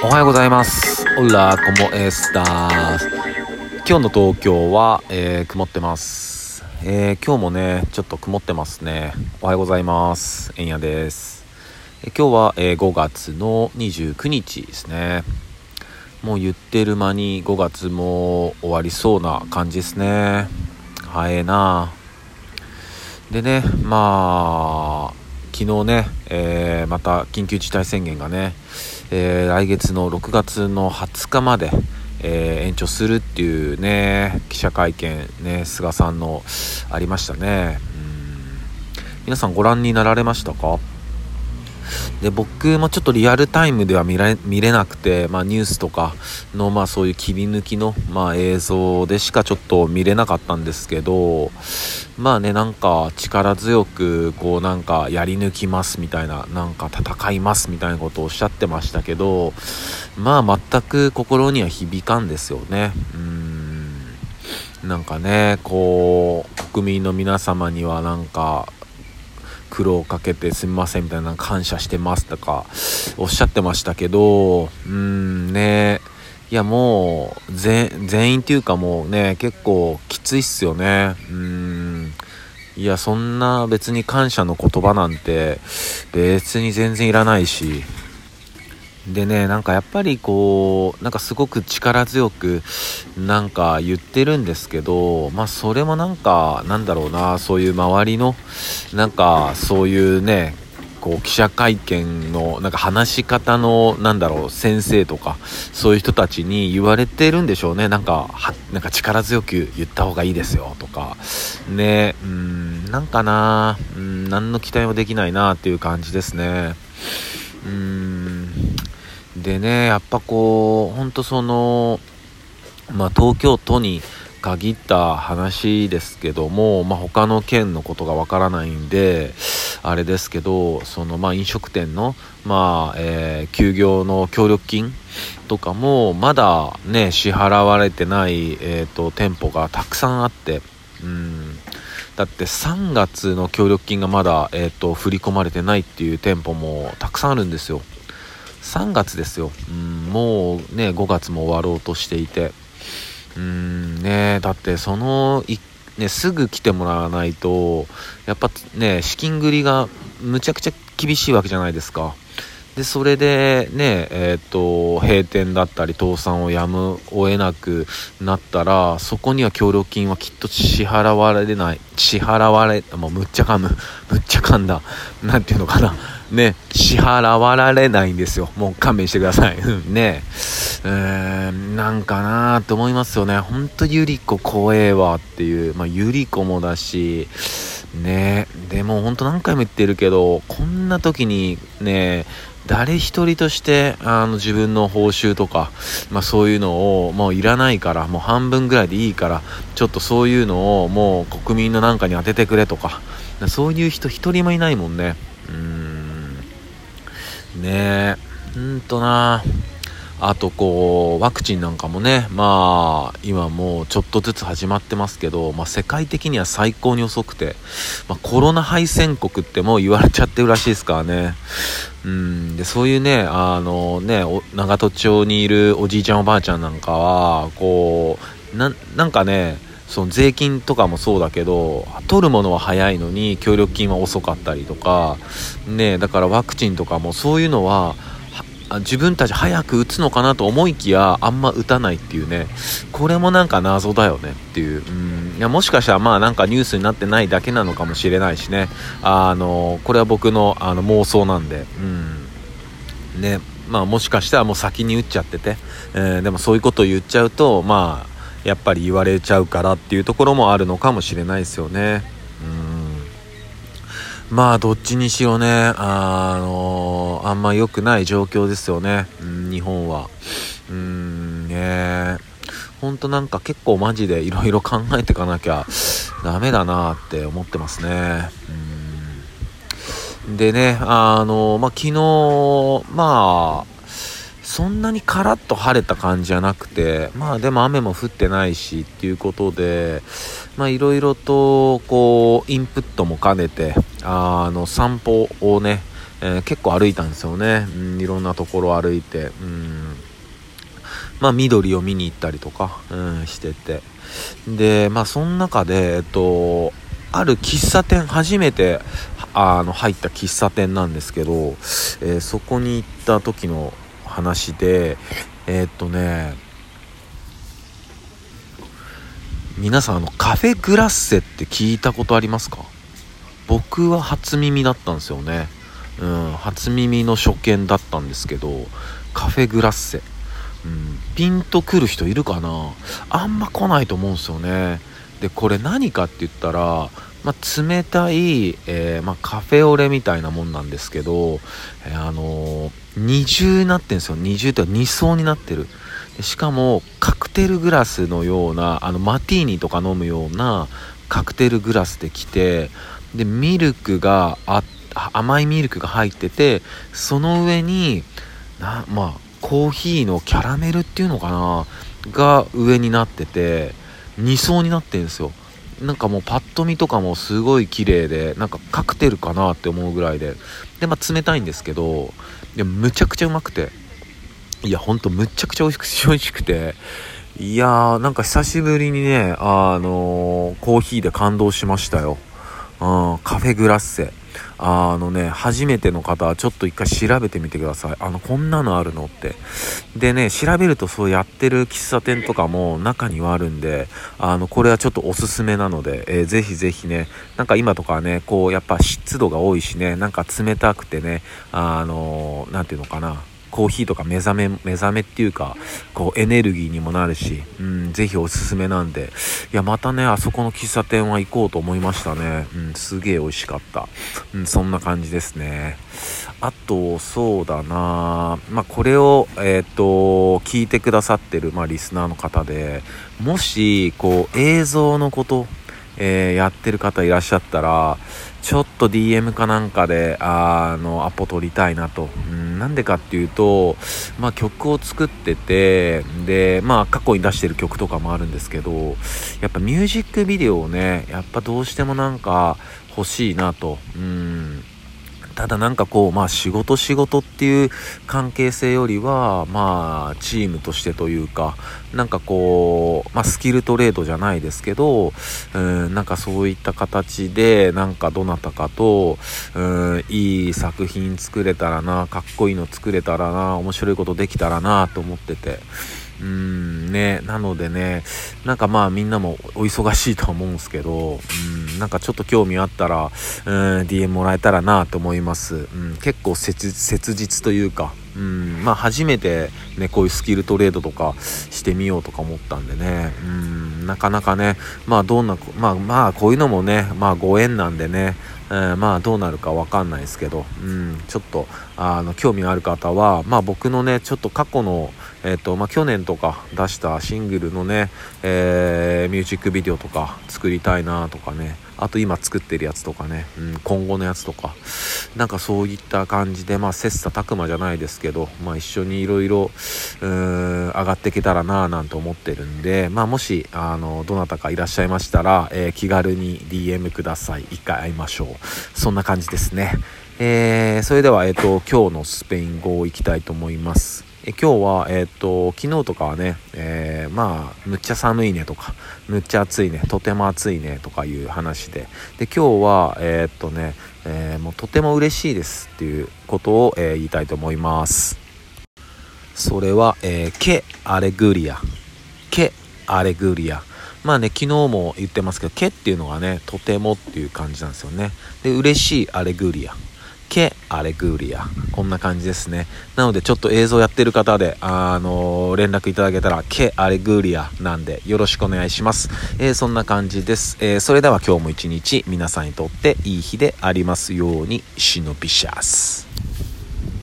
おはようございます。オラコモエスタス。今日の東京は、えー曇ってます。えー今日もね、ちょっと曇ってますね。おはようございます。えんやです。え今日は、え5月の29日ですね。もう言ってる間に5月も終わりそうな感じですね。早えなでね、まあ、昨日ね、えーまた緊急事態宣言がね、えー来月の6月の20日まで、えー延長するっていうね、記者会見、ね、菅さんのありましたね。皆さんご覧になられましたか？で僕もちょっとリアルタイムでは見れ見れなくて、まあ、ニュースとかの、まあ、そういう切り抜きの、まあ、映像でしかちょっと見れなかったんですけどまあねなんか力強くこうなんかやり抜きますみたいななんか戦いますみたいなことをおっしゃってましたけどまあ全く心には響かんですよね。うん。なんかねこう国民の皆様にはなんか苦労をかけてすみませんみたいな感謝してますとかおっしゃってましたけどうーんね。いやもう全員っていうかもうね結構きついっすよね。うん。いやそんな別に感謝の言葉なんて別に全然いらないし。でねなんかやっぱりこうなんかすごく力強くなんか言ってるんですけどまあそれもなんかなんだろうなそういう周りのなんかそういうねこう記者会見のなんか話し方のなんだろう先生とかそういう人たちに言われてるんでしょうね。なんかはなんか力強く言った方がいいですよとか。ねうん。なんかな。うん何の期待もできないなっていう感じですね。うん。でねやっぱこうほんとそのまあ東京都に限った話ですけども、まあ、他の県のことがわからないんであれですけどそのまあ飲食店のまあ、えー休業の協力金とかもまだね支払われてない、えー、と店舗がたくさんあってうん。だって3月の協力金がまだ、えー、と振り込まれてないっていう店舗もたくさんあるんですよ。3月ですよ、うん、もうね5月も終わろうとしていて。うんねだってそのいねすぐ来てもらわないとやっぱね資金繰りがむちゃくちゃ厳しいわけじゃないですか。でそれでねえっ、と閉店だったり倒産をやむを得なくなったらそこには協力金はきっと支払われない支払われもうむっちゃ噛む むっちゃ噛んだなんていうのかな。ね支払われないんですよ。もう勘弁してください。う んね。えー、なんかなーって思いますよね。ほんとゆり子怖えわっていう。まあゆり子もだしね。でもほんと何回も言ってるけどこんな時にね誰一人としてあの自分の報酬とか、まあ、そういうのをもういらないからもう半分ぐらいでいいからちょっとそういうのをもう国民のなんかに当ててくれとかそういう人一人もいないもんね。うーん。ねえ。うんとな。あとこうワクチンなんかもねまあ今もうちょっとずつ始まってますけど、まあ、世界的には最高に遅くて、まあ、コロナ敗戦国ってもう言われちゃってるらしいですからね。うんでそういうねあのね長門町にいるおじいちゃんおばあちゃんなんかはこうななんかねその税金とかもそうだけど取るものは早いのに協力金は遅かったりとかねだからワクチンとかもそういうのは自分たち早く打つのかなと思いきやあんま打たないっていうね。これもなんか謎だよねっていう。うん。いやもしかしたらまあなんかニュースになってないだけなのかもしれないしね。あのこれは僕のあの妄想なんで。うん。ね。まあもしかしたらもう先に打っちゃってて、えーでもそういうことを言っちゃうとまあやっぱり言われちゃうからっていうところもあるのかもしれないですよね。まあどっちにしろねあのあんま良くない状況ですよね、うん、日本は。うーんねほんとなんか結構マジで色々考えていかなきゃダメだなって思ってますね。うん。でねあのまあ昨日まあそんなにカラッと晴れた感じじゃなくてまあでも雨も降ってないしっていうことでまあいろいろとこうインプットも兼ねてあの散歩をね、えー結構歩いたんですよね、うん、いろんなところ歩いてうんまあ、緑を見に行ったりとか、うん、してて。でまあその中でえっとある喫茶店初めてあの入った喫茶店なんですけど、えー、そこに行った時の話でえー、っとね皆さんあのカフェグラッセって聞いたことありますか？僕は初耳だったんですよね。うん初耳の初見だったんですけどカフェグラッセ、うん、ピンとくる人いるかな？あんま来ないと思うんですよね。でこれ何かって言ったら、まあ、冷たい、えー、まあ、カフェオレみたいなもんなんですけど、えー、あの、二重になってるんですよ。二重って二層になってる。しかもカクテルグラスのようなあのマティーニとか飲むようなカクテルグラスで来てでミルクがあ甘いミルクが入っててその上になまあコーヒーのキャラメルっていうのかなが上になってて2層になってるんですよ。なんかもうパッと見とかもすごい綺麗でなんかカクテルかなって思うぐらいで。でまあ冷たいんですけどでむちゃくちゃうまくて。いやほんとむちゃくちゃ美味しくて。いやーなんか久しぶりにねあのー、コーヒーで感動しましたよ、うん、カフェグラッセ。あのね、初めての方はちょっと一回調べてみてください。あの、こんなのあるのって。でね、調べるとそうやってる喫茶店とかも中にはあるんで、あの、これはちょっとおすすめなので、えー、ぜひぜひね、なんか今とかね、こう、やっぱ湿度が多いしね、なんか冷たくてね、あのー、ていうのかな、コーヒーとか目覚め、目覚めっていうか、こうエネルギーにもなるし、うん、ぜひおすすめなんで、いや、またね、あそこの喫茶店は行こうと思いましたね。うん、すげえ美味しかった。うん、そんな感じですね。あと、そうだなまあ、これを、えっ、ー、と、聞いてくださってる、まあ、リスナーの方で、もし、こう、映像のこと、えー、やってる方いらっしゃったら、ちょっと DM かなんかで、あの、アポ取りたいなと。うん、なんでかっていうと、まあ曲を作ってて、で、まあ過去に出してる曲とかもあるんですけど、やっぱミュージックビデオをね、やっぱどうしてもなんか欲しいなと。うん。ただなんかこう、まあ仕事仕事っていう関係性よりは、まあチームとしてというか、なんかこう、まあスキルトレードじゃないですけど、うん、なんかそういった形で、なんかどなたかと、うん、いい作品作れたらな、かっこいいの作れたらな、面白いことできたらなと思ってて、うんね、なのでね、なんかまあみんなもお忙しいと思うんですけど、うん、なんかちょっと興味あったら、うん、DM もらえたらなと思います。うん、結構切実というか、うん、まあ初めてね、こういうスキルトレードとかしてみようとか思ったんでね、うん、なかなかね、まあどんな、まあまあこういうのもね、まあご縁なんでね、えー、まあどうなるかわかんないですけど、うん、ちょっとあの興味がある方は、まあ僕のね、ちょっと過去の、えっ、ー、と、まあ去年とか出したシングルのね、えー、ミュージックビデオとか作りたいなとかね、あと今作ってるやつとかね、うん、今後のやつとか、なんかそういった感じで、まあ切磋琢磨じゃないですけど、まあ一緒にいろいろ、上がっていけたらなぁなんて思ってるんで、まあもし、あの、どなたかいらっしゃいましたら、えー、気軽に DM ください。一回会いましょう。そんな感じですね。えー、それでは、えっ、ー、と、今日のスペイン語をいきたいと思います。え今日は、えっ、と、昨日とかはね、えー、まあ、むっちゃ寒いねとか、むっちゃ暑いね、とても暑いねとかいう話で、で、今日は、えっとね、えー、もうとても嬉しいですっていうことを、え、言いたいと思います。それは、えー、ケアレグリア。ケアレグリア。まあね、昨日も言ってますけど、ケっていうのがね、とてもっていう感じなんですよね。で、嬉しいアレグリア。ケアレグリア。こんな感じですね。なので、ちょっと映像やってる方で、あのー、連絡いただけたら、ケアレグリアなんで、よろしくお願いします。えー、そんな感じです。えー、それでは今日も一日、皆さんにとっていい日でありますように、シノビシャス。